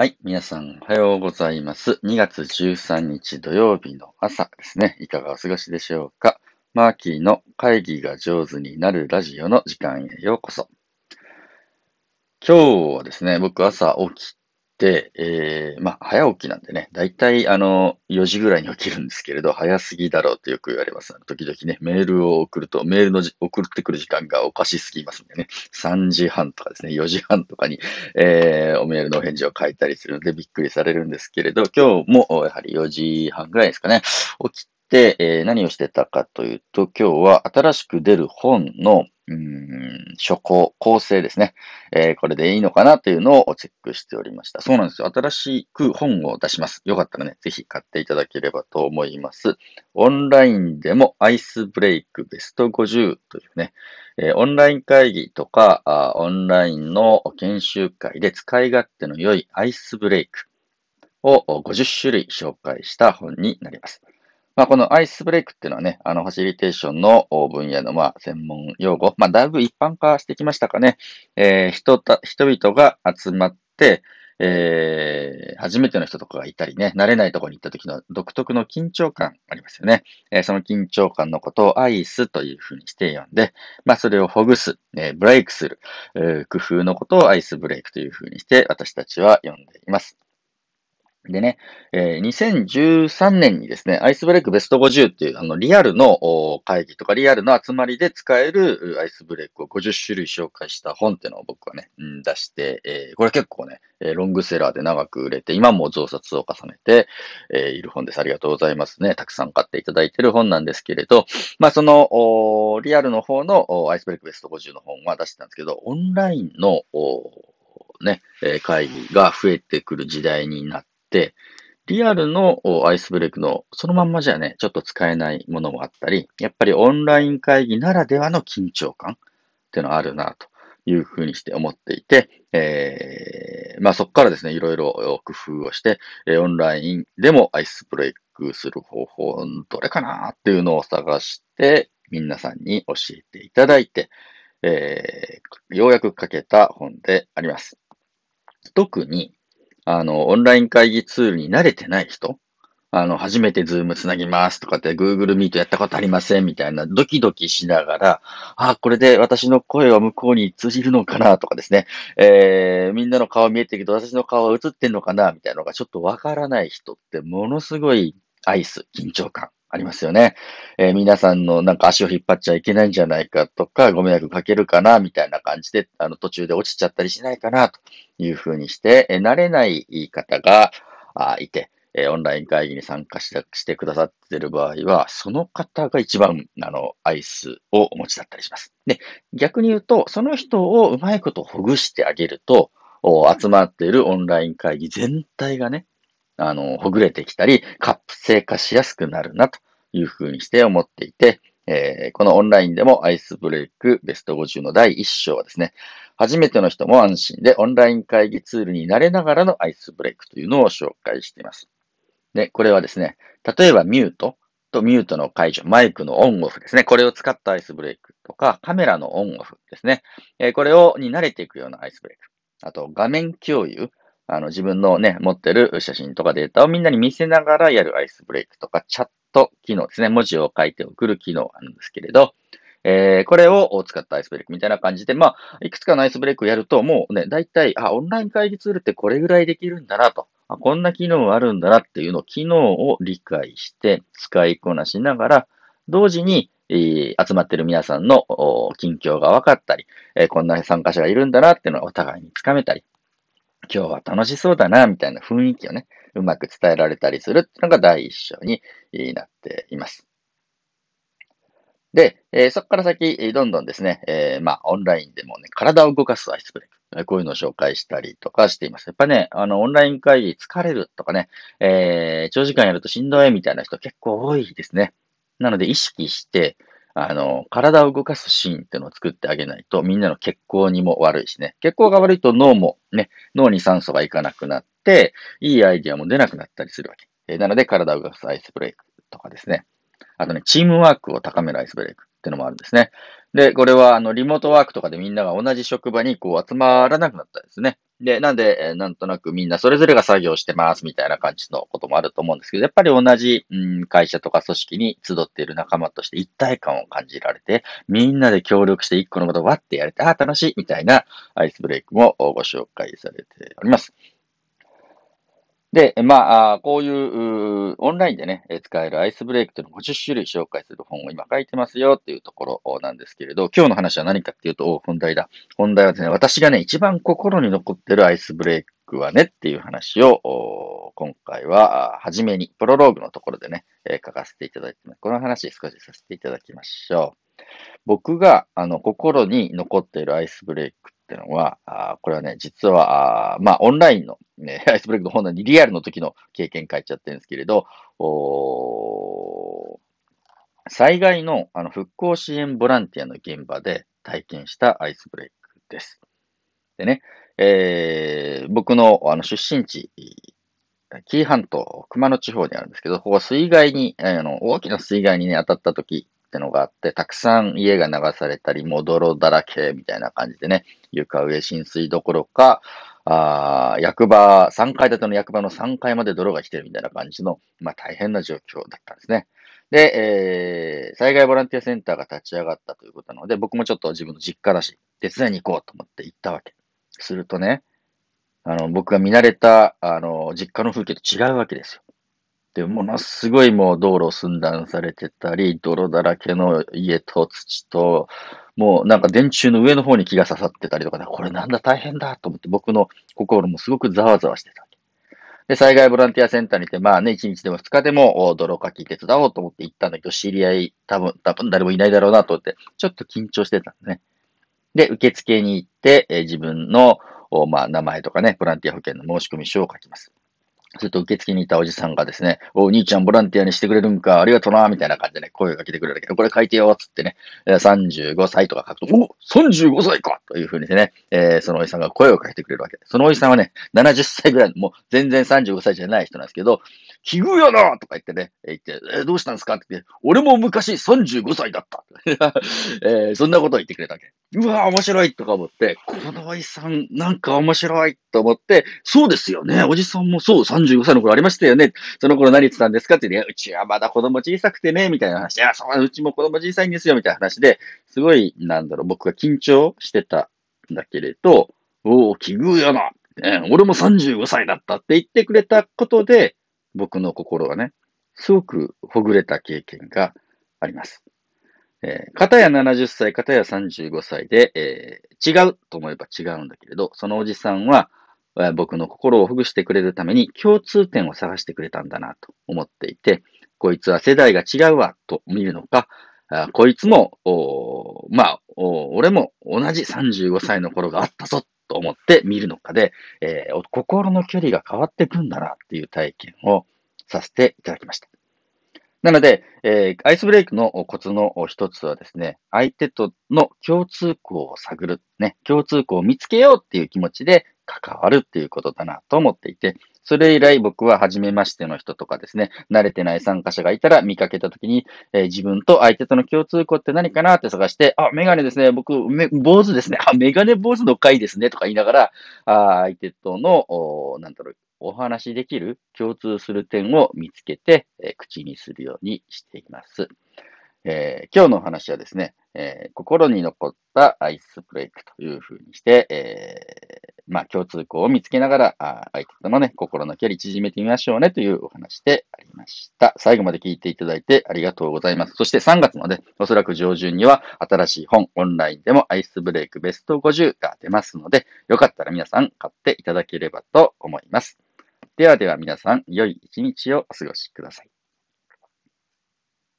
はい。皆さん、おはようございます。2月13日土曜日の朝ですね。いかがお過ごしでしょうかマーキーの会議が上手になるラジオの時間へようこそ。今日はですね、僕朝起き、えー、まあ、早起きなんでね、だいたいあの、4時ぐらいに起きるんですけれど、早すぎだろうってよく言われます。時々ね、メールを送ると、メールの送ってくる時間がおかしすぎますんでね、3時半とかですね、4時半とかに、えー、おメールのお返事を書いたりするのでびっくりされるんですけれど、今日もやはり4時半ぐらいですかね、起きて、えー何をしてたかというと、今日は新しく出る本の、うーん、書稿、構成ですね。えーこれでいいのかなというのをチェックしておりました。そうなんですよ。新しく本を出します。よかったらね、ぜひ買っていただければと思います。オンラインでもアイスブレイクベスト50というね、えーオンライン会議とかあ、オンラインの研修会で使い勝手の良いアイスブレイクを50種類紹介した本になります。まあ、このアイスブレイクっていうのはね、あの、ファシリテーションの分野の、まあ、専門用語、まあ、だいぶ一般化してきましたかね。えー人た、人々が集まって、えー初めての人とかがいたりね、慣れないところに行った時の独特の緊張感ありますよね。えーその緊張感のことをアイスというふうにして呼んで、まあ、それをほぐす、えーブレイクする、えー工夫のことをアイスブレイクというふうにして私たちは呼んでいます。でね、えー2013年にですね、アイスブレイクベスト50っていう、あの、リアルの会議とかリアルの集まりで使えるアイスブレイクを50種類紹介した本っていうのを僕はね、うん出して、えーこれ結構ね、ロングセラーで長く売れて、今も増刷を重ねて、えーいる本です。ありがとうございますね。たくさん買っていただいてる本なんですけれど、まあ、その、リアルの方のアイスブレイクベスト50の本は出してたんですけど、オンラインの、ね、会議が増えてくる時代になって、リアルのアイスブレイクのそのまんまじゃね、ちょっと使えないものもあったり、やっぱりオンライン会議ならではの緊張感っていうのはあるなというふうにして思っていて、えーまあそこからですね、いろいろ工夫をして、えオンラインでもアイスブレイクする方法、どれかなっていうのを探して、皆さんに教えていただいて、えーようやく書けた本であります。特に、あの、オンライン会議ツールに慣れてない人、あの、初めて Zoom つなぎますとかって Google Meet やったことありませんみたいなドキドキしながら、あ、これで私の声は向こうに通じるのかなとかですね、えー、みんなの顔見えてるけど私の顔は映ってんのかなみたいなのがちょっとわからない人ってものすごいアイス、緊張感。ありますよね。えー皆さんのなんか足を引っ張っちゃいけないんじゃないかとか、ご迷惑かけるかなみたいな感じで、あの途中で落ちちゃったりしないかなというふうにして、えー慣れない方があいて、えーオンライン会議に参加してくださっている場合は、その方が一番、あの、アイスをお持ちだったりします。で、逆に言うと、その人をうまいことほぐしてあげると、お集まっているオンライン会議全体がね、あの、ほぐれてきたり、活性化しやすくなるなというふうにして思っていて、えーこのオンラインでもアイスブレイクベスト50の第1章はですね、初めての人も安心でオンライン会議ツールに慣れながらのアイスブレイクというのを紹介しています。で、これはですね、例えばミュートとミュートの解除、マイクのオンオフですね。これを使ったアイスブレイクとか、カメラのオンオフですね。えーこれを、に慣れていくようなアイスブレイク。あと、画面共有。あの、自分のね、持ってる写真とかデータをみんなに見せながらやるアイスブレイクとか、チャット機能ですね。文字を書いて送る機能なんですけれど、えーこれを使ったアイスブレイクみたいな感じで、まあ、いくつかのアイスブレイクをやると、もうね、大体、あ、オンライン会議ツールってこれぐらいできるんだなと。あこんな機能あるんだなっていうのを、機能を理解して、使いこなしながら、同時に、えー集まってる皆さんの近況が分かったり、えーこんな参加者がいるんだなっていうのをお互いにつかめたり、今日は楽しそうだな、みたいな雰囲気をね、うまく伝えられたりするっていうのが第一章になっています。で、えーそこから先、どんどんですね、えーまあ、オンラインでもね、体を動かすアイスブレイク。こういうのを紹介したりとかしています。やっぱね、あの、オンライン会議疲れるとかね、えー長時間やるとしんどいみたいな人結構多いですね。なので意識して、あの、体を動かすシーンっていうのを作ってあげないと、みんなの血行にも悪いしね。血行が悪いと脳もね、脳に酸素がいかなくなって、いいアイディアも出なくなったりするわけ。えなので、体を動かすアイスブレイクとかですね。あとね、チームワークを高めるアイスブレイクっていうのもあるんですね。で、これは、あの、リモートワークとかでみんなが同じ職場にこう集まらなくなったんですね。で、なんで、なんとなくみんなそれぞれが作業してますみたいな感じのこともあると思うんですけど、やっぱり同じ、うん、会社とか組織に集っている仲間として一体感を感じられて、みんなで協力して一個のことをわってやれて、ああ、楽しいみたいなアイスブレイクもご紹介されております。で、まあ、こういうオンラインでね、使えるアイスブレイクというのを50種類紹介する本を今書いてますよっていうところなんですけれど、今日の話は何かっていうと、本題だ。本題はですね、私がね、一番心に残ってるアイスブレイクはねっていう話を、今回は、初めに、プロローグのところでね、書かせていただいてます。この話少しさせていただきましょう。僕が、あの、心に残っているアイスブレイクっていうのは、あこれはね、実は、あまあ、オンラインの、ね、アイスブレイクの本なのにリアルの時の経験書いちゃってるんですけれど、お災害のあの復興支援ボランティアの現場で体験したアイスブレイクです。でね、えー僕のあの出身地、紀伊半島、熊野地方にあるんですけど、ここは水害に、あの大きな水害にね、当たった時ってのがあって、たくさん家が流されたり、もう泥だらけみたいな感じでね、床上浸水どころか、あー役場、3階建ての役場の3階まで泥が来てるみたいな感じの、まあ大変な状況だったんですね。で、えー災害ボランティアセンターが立ち上がったということなので、僕もちょっと自分の実家だし、手伝いに行こうと思って行ったわけ。するとね、あの、僕が見慣れた、あの、実家の風景と違うわけですよ。で、ものすごいもう道路寸断されてたり、泥だらけの家と土と、もうなんか電柱の上の方に木が刺さってたりとか、これなんだ大変だと思って僕の心もすごくざわざわしてた。で、災害ボランティアセンターにて、まあね、1日でも2日でもお泥かき手伝おうと思って行ったんだけど、知り合い、多分、多分誰もいないだろうなと思って、ちょっと緊張してたんでね。で、受付に行って、え自分の、まあ、名前とかね、ボランティア保険の申し込み書を書きます。すると受付にいたおじさんがですね、お、兄ちゃんボランティアにしてくれるんか、ありがとな、みたいな感じでね、声をかけてくれるけど、これ書いてよ、つってね、35歳とか書くと、お !35 歳かというふうにね、えーそのおじさんが声をかけてくれるわけで。そのおじさんはね、70歳ぐらい、もう全然35歳じゃない人なんですけど、奇遇やなとか言ってね、言って、えーどうしたんですか？って言って、俺も昔35歳だった。えーそんなことを言ってくれたわけ。うわ面白いとか思って、このおじさん、なんか面白いと思って、そうですよね。おじさんもそう、35 35歳の頃ありましたよね。その頃何言ってたんですかって言って、いやうちはまだ子供小さくてね、みたいな話。いや、そう、うちも子供小さいんですよ、みたいな話で、すごい、なんだろう、僕が緊張してたんだけれど、おお、奇遇やな。ね俺も35歳だったって言ってくれたことで、僕の心はね、すごくほぐれた経験があります。えー、片や70歳、片や35歳で、えー違うと思えば違うんだけれど、そのおじさんは、僕の心をほぐしてくれるために共通点を探してくれたんだなと思っていて、こいつは世代が違うわと見るのか、こいつも、まあ俺も同じ35歳の頃があったぞと思って見るのかで、えー心の距離が変わってくんだなっていう体験をさせていただきました。なので、えーアイスブレイクのコツの一つはですね、相手との共通項を探る、ね、共通項を見つけようっていう気持ちで関わるっていうことだなと思っていて、それ以来僕は初めましての人とかですね、慣れてない参加者がいたら見かけたときに、えー自分と相手との共通項って何かなって探して、あ、メガネですね、僕、め坊主ですね、あ、メガネ坊主の回ですね、とか言いながら、あ相手との、なんだろう、お話しできる共通する点を見つけて、えー口にするようにしています。えー今日のお話はですね、え心に残ったアイスブレイクというふうにして、えまあ、共通項を見つけながら、あ相手とのね、心の距離縮めてみましょうねというお話でありました。最後まで聞いていただいてありがとうございます。そして3月まで、おそらく上旬には新しい本、オンラインでもアイスブレイクベスト50が出ますので、よかったら皆さん買っていただければと思います。ではでは皆さん、良い一日をお過ごしください。